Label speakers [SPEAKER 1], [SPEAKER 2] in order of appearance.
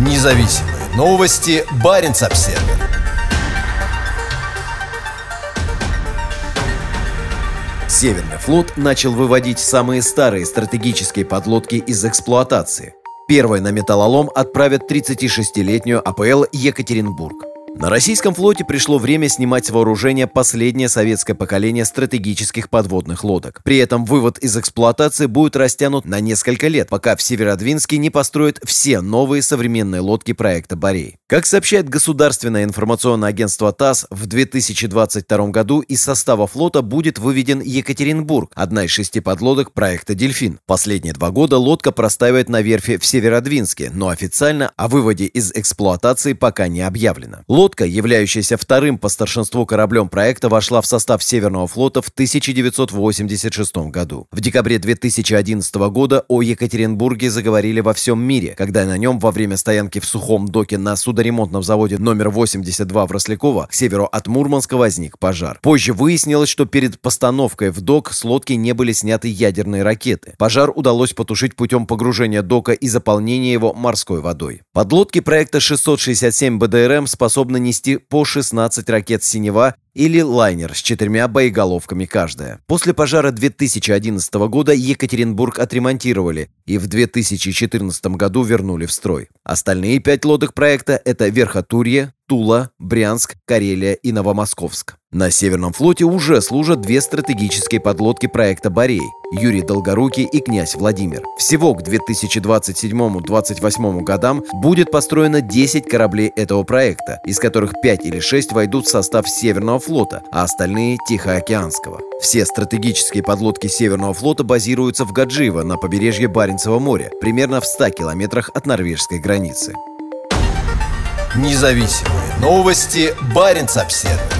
[SPEAKER 1] Независимые новости. Барин обсерва Северный флот начал выводить самые старые стратегические подлодки из эксплуатации. Первой на металлолом отправят 36-летнюю АПЛ «Екатеринбург». На российском флоте пришло время снимать с вооружения последнее советское поколение стратегических подводных лодок. При этом вывод из эксплуатации будет растянут на несколько лет, пока в Северодвинске не построят все новые современные лодки проекта «Борей». Как сообщает государственное информационное агентство ТАСС, в 2022 году из состава флота будет выведен Екатеринбург, одна из шести подлодок проекта «Дельфин». Последние два года лодка простаивает на верфи в Северодвинске, но официально о выводе из эксплуатации пока не объявлено. Лодка, являющаяся вторым по старшинству кораблем проекта, вошла в состав Северного флота в 1986 году. В декабре 2011 года о Екатеринбурге заговорили во всем мире, когда на нем во время стоянки в сухом доке на судо судоремонтном заводе номер 82 в Росляково к северу от Мурманска возник пожар. Позже выяснилось, что перед постановкой в док с лодки не были сняты ядерные ракеты. Пожар удалось потушить путем погружения дока и заполнения его морской водой. Подлодки проекта 667 БДРМ способны нести по 16 ракет «Синева» или лайнер с четырьмя боеголовками каждая. После пожара 2011 года Екатеринбург отремонтировали и в 2014 году вернули в строй. Остальные пять лодок проекта – это Верхотурье, Тула, Брянск, Карелия и Новомосковск. На Северном флоте уже служат две стратегические подлодки проекта «Борей» – Юрий Долгорукий и князь Владимир. Всего к 2027-2028 годам будет построено 10 кораблей этого проекта, из которых 5 или 6 войдут в состав Северного флота, а остальные – Тихоокеанского. Все стратегические подлодки Северного флота базируются в Гаджиево на побережье Баренцева моря, примерно в 100 километрах от норвежской границы. Независимые новости. Барин обседный.